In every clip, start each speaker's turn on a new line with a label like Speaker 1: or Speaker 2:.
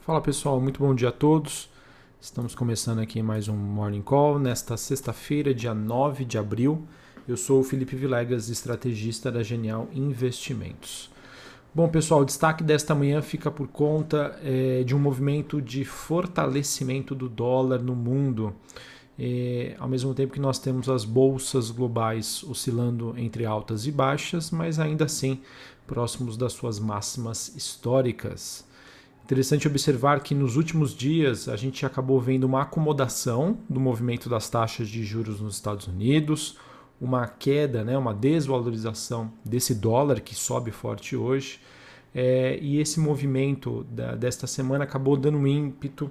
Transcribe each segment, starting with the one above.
Speaker 1: Fala pessoal, muito bom dia a todos. Estamos começando aqui mais um Morning Call nesta sexta-feira, dia 9 de abril. Eu sou o Felipe Vilegas, estrategista da Genial Investimentos. Bom, pessoal, o destaque desta manhã fica por conta é, de um movimento de fortalecimento do dólar no mundo. É, ao mesmo tempo que nós temos as bolsas globais oscilando entre altas e baixas, mas ainda assim próximos das suas máximas históricas. Interessante observar que nos últimos dias a gente acabou vendo uma acomodação do movimento das taxas de juros nos Estados Unidos, uma queda, né, uma desvalorização desse dólar que sobe forte hoje. É, e esse movimento da, desta semana acabou dando ímpeto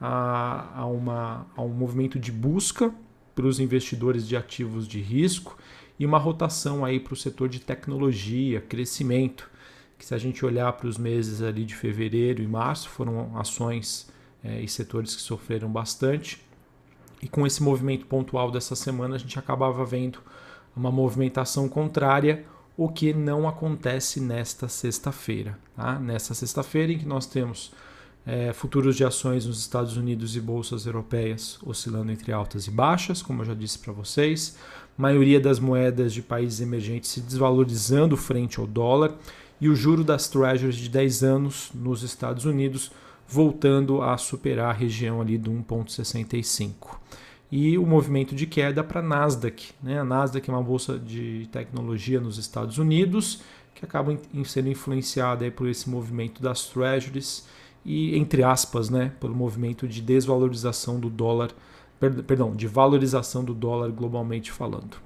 Speaker 1: a, a, uma, a um movimento de busca para os investidores de ativos de risco e uma rotação aí para o setor de tecnologia, crescimento, que se a gente olhar para os meses ali de fevereiro e março, foram ações é, e setores que sofreram bastante. E com esse movimento pontual dessa semana, a gente acabava vendo uma movimentação contrária, o que não acontece nesta sexta-feira. Tá? Nesta sexta-feira, em que nós temos é, futuros de ações nos Estados Unidos e bolsas europeias oscilando entre altas e baixas, como eu já disse para vocês. Maioria das moedas de países emergentes se desvalorizando frente ao dólar e o juro das treasuries de 10 anos nos Estados Unidos voltando a superar a região ali do 1,65. E o movimento de queda para a Nasdaq. Né? A Nasdaq é uma bolsa de tecnologia nos Estados Unidos que acaba sendo influenciada por esse movimento das treasuries e, entre aspas, né, pelo movimento de desvalorização do dólar, perdão, de valorização do dólar globalmente falando.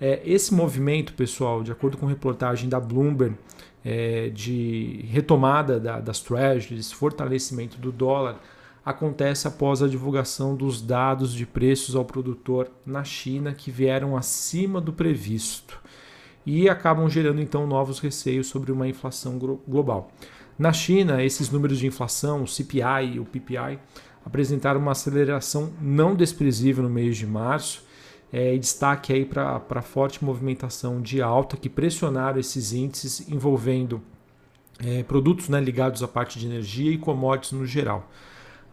Speaker 1: É, esse movimento, pessoal, de acordo com reportagem da Bloomberg, é, de retomada da, das treasuries, fortalecimento do dólar, acontece após a divulgação dos dados de preços ao produtor na China que vieram acima do previsto e acabam gerando então novos receios sobre uma inflação global. Na China, esses números de inflação, o CPI e o PPI, apresentaram uma aceleração não desprezível no mês de março, é, e destaque aí para a forte movimentação de alta que pressionaram esses índices envolvendo é, produtos né, ligados à parte de energia e commodities no geral.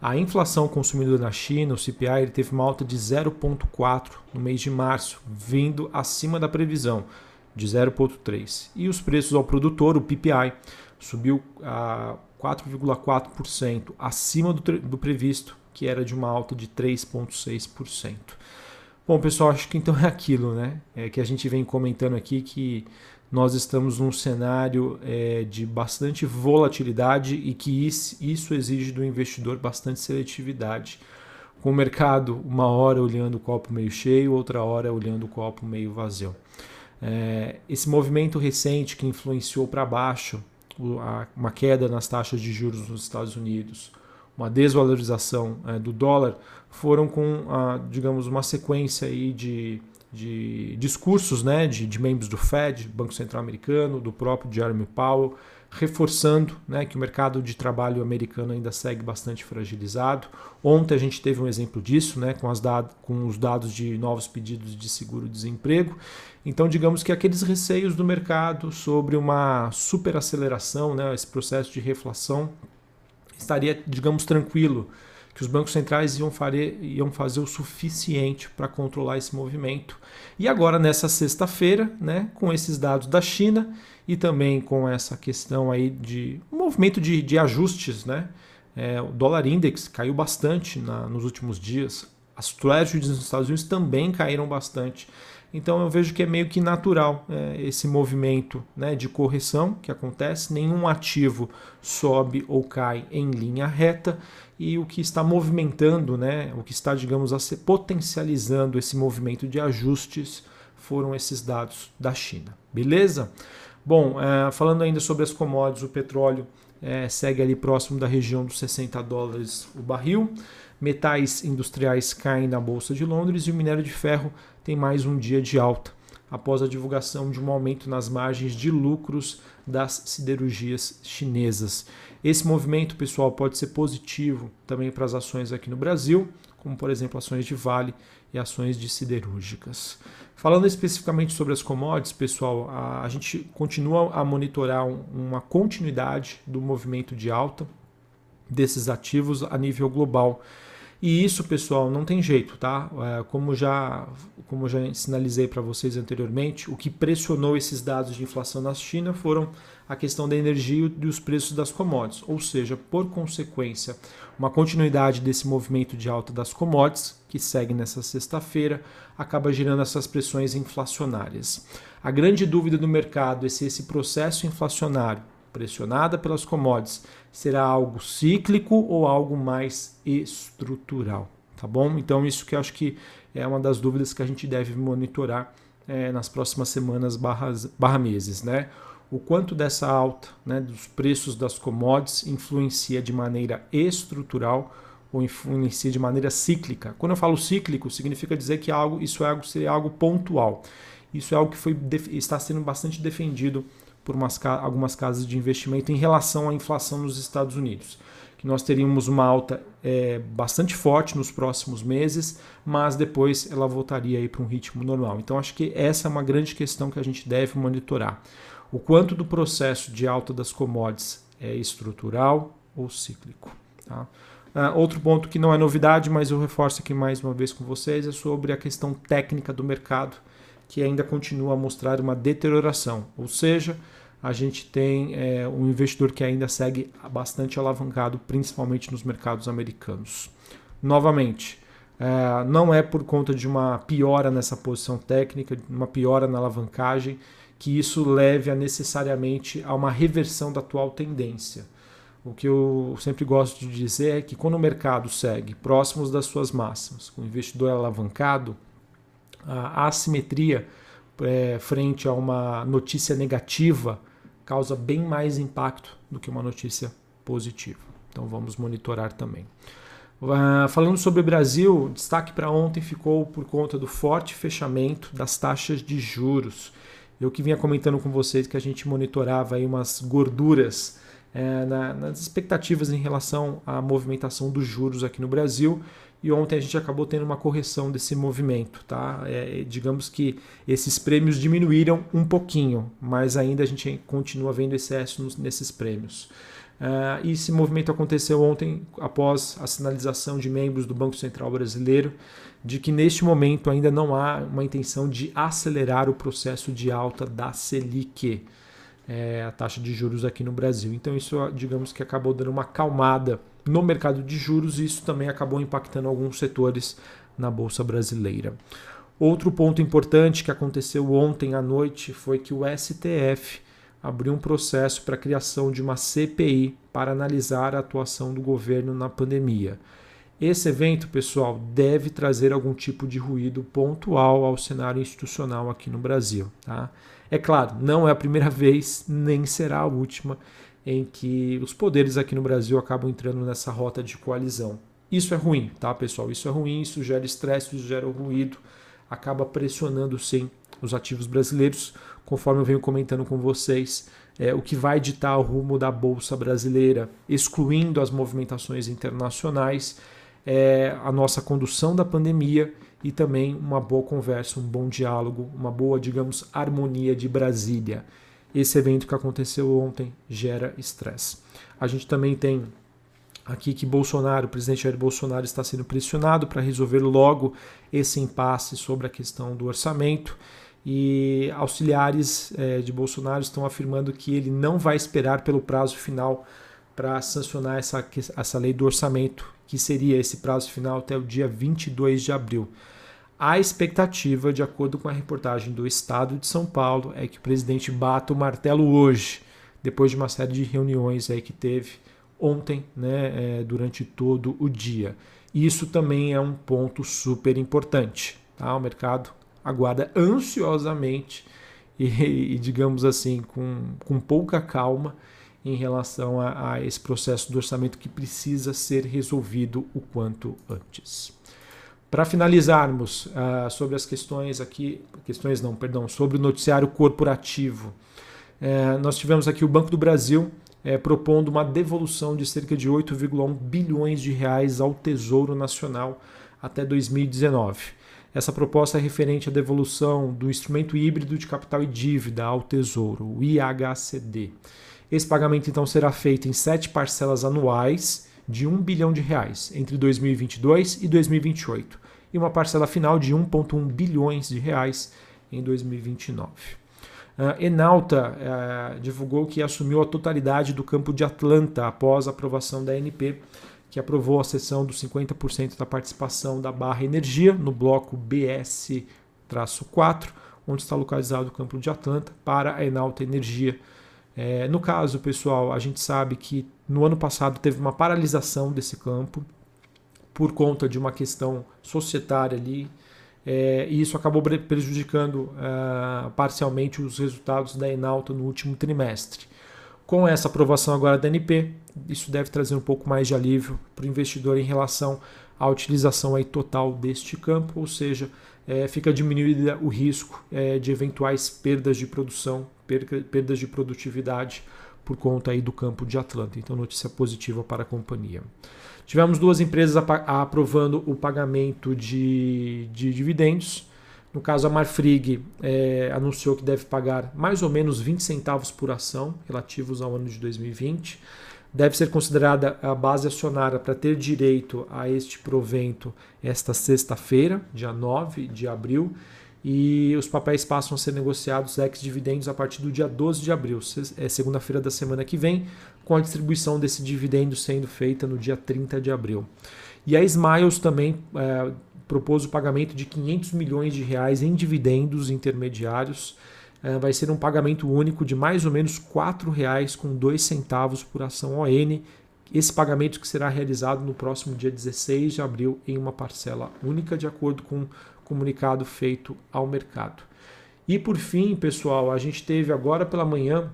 Speaker 1: A inflação consumidora na China, o CPI, teve uma alta de 0,4 no mês de março, vindo acima da previsão de 0,3. E os preços ao produtor, o PPI, subiu a 4,4%, acima do, do previsto, que era de uma alta de 3,6%. Bom, pessoal, acho que então é aquilo, né? É que a gente vem comentando aqui que nós estamos num cenário é, de bastante volatilidade e que isso, exige do investidor bastante seletividade. Com o mercado, uma hora olhando o copo meio cheio, outra hora olhando o copo meio vazio. É, esse movimento recente que influenciou para baixo uma queda nas taxas de juros nos Estados Unidos, uma desvalorização é, do dólar, foram com, a, digamos, uma sequência aí de, de discursos né, de, de membros do Fed, Banco Central Americano, do próprio Jeremy Powell, reforçando né, que o mercado de trabalho americano ainda segue bastante fragilizado. Ontem a gente teve um exemplo disso, né, com, as com os dados de novos pedidos de seguro-desemprego. Então, digamos que aqueles receios do mercado sobre uma superaceleração, né, esse processo de reflação, estaria, digamos, tranquilo, que os bancos centrais iam, fare, iam fazer o suficiente para controlar esse movimento. E agora, nessa sexta-feira, né, com esses dados da China e também com essa questão aí de um movimento de, de ajustes, né? É, o dólar index caiu bastante na, nos últimos dias. As treasuries nos Estados Unidos também caíram bastante. Então eu vejo que é meio que natural é, esse movimento né, de correção que acontece. Nenhum ativo sobe ou cai em linha reta e o que está movimentando, né, o que está, digamos, potencializando esse movimento de ajustes foram esses dados da China. Beleza? Bom, é, falando ainda sobre as commodities, o petróleo é, segue ali próximo da região dos 60 dólares o barril. Metais industriais caem na Bolsa de Londres e o minério de ferro tem mais um dia de alta, após a divulgação de um aumento nas margens de lucros das siderurgias chinesas. Esse movimento, pessoal, pode ser positivo também para as ações aqui no Brasil, como por exemplo ações de Vale e ações de siderúrgicas. Falando especificamente sobre as commodities, pessoal, a, gente continua a monitorar um, uma continuidade do movimento de alta desses ativos a nível global. E isso, pessoal, não tem jeito, tá? É, como já como já sinalizei para vocês anteriormente, o que pressionou esses dados de inflação na China foram a questão da energia e os preços das commodities, ou seja, por consequência, uma continuidade desse movimento de alta das commodities, que segue nessa sexta-feira, acaba gerando essas pressões inflacionárias. A grande dúvida do mercado é se esse processo inflacionário, pressionada pelas commodities, será algo cíclico ou algo mais estrutural, tá bom? Então isso que eu acho que é uma das dúvidas que a gente deve monitorar é, nas próximas semanas barras, barra meses, né? o quanto dessa alta né, dos preços das commodities influencia de maneira estrutural ou influencia de maneira cíclica. Quando eu falo cíclico, significa dizer que algo, isso é algo, seria algo pontual. Isso é algo que foi, está sendo bastante defendido por umas, algumas casas de investimento em relação à inflação nos Estados Unidos. Que nós teríamos uma alta é, bastante forte nos próximos meses, mas depois ela voltaria para um ritmo normal. Então acho que essa é uma grande questão que a gente deve monitorar o quanto do processo de alta das commodities é estrutural ou cíclico. Tá? Uh, outro ponto que não é novidade, mas eu reforço aqui mais uma vez com vocês, é sobre a questão técnica do mercado, que ainda continua a mostrar uma deterioração. Ou seja, a gente tem é, um investidor que ainda segue bastante alavancado, principalmente nos mercados americanos. Novamente, é, não é por conta de uma piora nessa posição técnica, uma piora na alavancagem, que isso leve a necessariamente a uma reversão da atual tendência. O que eu sempre gosto de dizer é que quando o mercado segue próximos das suas máximas, com o investidor alavancado, a assimetria é, frente a uma notícia negativa causa bem mais impacto do que uma notícia positiva. Então vamos monitorar também. Uh, falando sobre o Brasil, destaque para ontem ficou por conta do forte fechamento das taxas de juros. Eu que vinha comentando com vocês que a gente monitorava aí umas gorduras é, na, nas expectativas em relação à movimentação dos juros aqui no Brasil. E ontem a gente acabou tendo uma correção desse movimento, tá? É, digamos que esses prêmios diminuíram um pouquinho, mas ainda a gente continua vendo excesso nesses prêmios. Uh, esse movimento aconteceu ontem após a sinalização de membros do Banco Central Brasileiro de que neste momento ainda não há uma intenção de acelerar o processo de alta da Selic, é, a taxa de juros aqui no Brasil. Então isso, digamos que acabou dando uma acalmada no mercado de juros e isso também acabou impactando alguns setores na bolsa brasileira. Outro ponto importante que aconteceu ontem à noite foi que o STF abriu um processo para a criação de uma CPI para analisar a atuação do governo na pandemia. Esse evento, pessoal, deve trazer algum tipo de ruído pontual ao cenário institucional aqui no Brasil. Tá? É claro, não é a primeira vez, nem será a última, em que os poderes aqui no Brasil acabam entrando nessa rota de coalizão. Isso é ruim, tá, pessoal? Isso é ruim, isso gera estresse, isso gera ruído, acaba pressionando sim os ativos brasileiros conforme eu venho comentando com vocês, é, o que vai ditar o rumo da Bolsa Brasileira, excluindo as movimentações internacionais, é, a nossa condução da pandemia e também uma boa conversa, um bom diálogo, uma boa, digamos, harmonia de Brasília. Esse evento que aconteceu ontem gera estresse. A gente também tem aqui que Bolsonaro, o presidente Jair Bolsonaro, está sendo pressionado para resolver logo esse impasse sobre a questão do orçamento e auxiliares é, de Bolsonaro estão afirmando que ele não vai esperar pelo prazo final para sancionar essa, essa lei do orçamento, que seria esse prazo final até o dia 22 de abril. A expectativa, de acordo com a reportagem do Estado de São Paulo, é que o presidente bata o martelo hoje, depois de uma série de reuniões aí que teve ontem, né, é, durante todo o dia. Isso também é um ponto super importante. Tá? O mercado aguarda ansiosamente e, e digamos assim, com, com pouca calma em relação a, a, esse processo do orçamento que precisa ser resolvido o quanto antes. Para finalizarmos uh, sobre as questões aqui, questões não, perdão, sobre o noticiário corporativo, uh, nós tivemos aqui o Banco do Brasil uh, propondo uma devolução de cerca de 8,1 bilhões de reais ao Tesouro Nacional até 2019. Essa proposta é referente à devolução do instrumento híbrido de capital e dívida ao Tesouro, o IHCD. Esse pagamento então será feito em sete parcelas anuais de 1 bilhão de reais entre 2022 e 2028 e uma parcela final de 1,1 bilhões de reais em 2029. Uh, Enalta uh, divulgou que assumiu a totalidade do campo de Atlanta após a aprovação da ANP, que aprovou a cessão dos 50% da participação da Barra Energia no bloco BS-4, onde está localizado o campo de Atlanta, para a Enalta Energia. É, no caso, pessoal, a gente sabe que no ano passado teve uma paralisação desse campo por conta de uma questão societária ali, é, e isso acabou prejudicando uh, parcialmente os resultados da Enalta no último trimestre. Com essa aprovação agora da NP, isso deve trazer um pouco mais de alívio para o investidor em relação à utilização aí total deste campo, ou seja, é, fica diminuído o risco é, de eventuais perdas de produção, perdas de produtividade por conta aí do campo de Atlanta. Então, notícia positiva para a companhia. Tivemos duas empresas aprovando o pagamento de, de dividendos. No caso, a Marfrig é, anunciou que deve pagar mais ou menos 20 centavos por ação relativos ao ano de 2020. Deve ser considerada a base acionária para ter direito a este provento esta sexta-feira, dia 9 de abril, e os papéis passam a ser negociados ex-dividendos a partir do dia 12 de abril, é segunda-feira da semana que vem, com a distribuição desse dividendo sendo feita no dia 30 de abril. E a Smiles também é, propôs o pagamento de 500 milhões de reais em dividendos intermediários. É, vai ser um pagamento único de mais ou menos R$ 4,02 por ação ON. Esse pagamento que será realizado no próximo dia 16 de abril em uma parcela única, de acordo com comunicado feito ao mercado. E por fim, pessoal, a gente teve agora pela manhã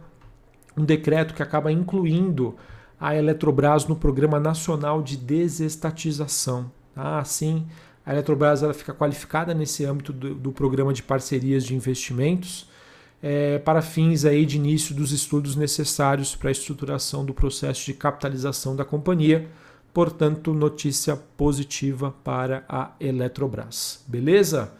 Speaker 1: um decreto que acaba incluindo a Eletrobras no Programa Nacional de Desestatização. Assim, a Eletrobras ela fica qualificada nesse âmbito do, do programa de parcerias de investimentos é, para fins aí de início dos estudos necessários para a estruturação do processo de capitalização da companhia Portanto, notícia positiva para a Eletrobras. Beleza?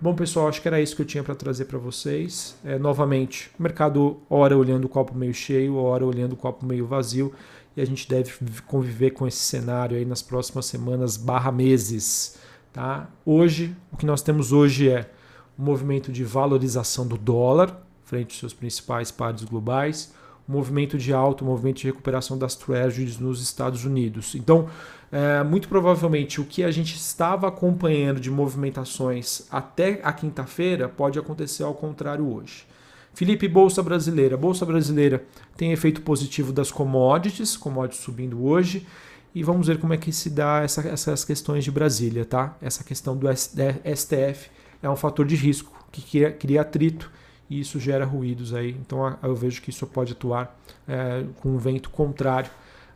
Speaker 1: Bom, pessoal, acho que era isso que eu tinha para trazer para vocês. É, novamente, o mercado hora olhando o copo meio cheio, hora olhando o copo meio vazio, e a gente deve conviver com esse cenário aí nas próximas semanas barra meses. Tá? Hoje, o que nós temos hoje é um movimento de valorização do dólar frente aos seus principais pares globais, movimento de alta, movimento de recuperação das treasuries nos Estados Unidos. Então, é, muito provavelmente o que a gente estava acompanhando de movimentações até a quinta-feira pode acontecer ao contrário hoje. Felipe, Bolsa Brasileira. Bolsa Brasileira tem efeito positivo das commodities, commodities subindo hoje. E vamos ver como é que se dá essa, essas questões de Brasília, tá? Essa questão do STF é um fator de risco que cria, cria atrito e isso gera ruídos aí. Então eu vejo que isso pode atuar é, com um vento contrário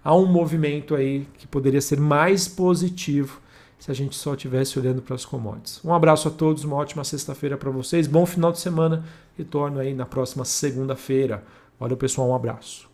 Speaker 1: a um movimento aí que poderia ser mais positivo se a gente só estivesse olhando para as commodities. Um abraço a todos, uma ótima sexta-feira para vocês, bom final de semana. Retorno aí na próxima segunda-feira. Valeu, pessoal, um abraço.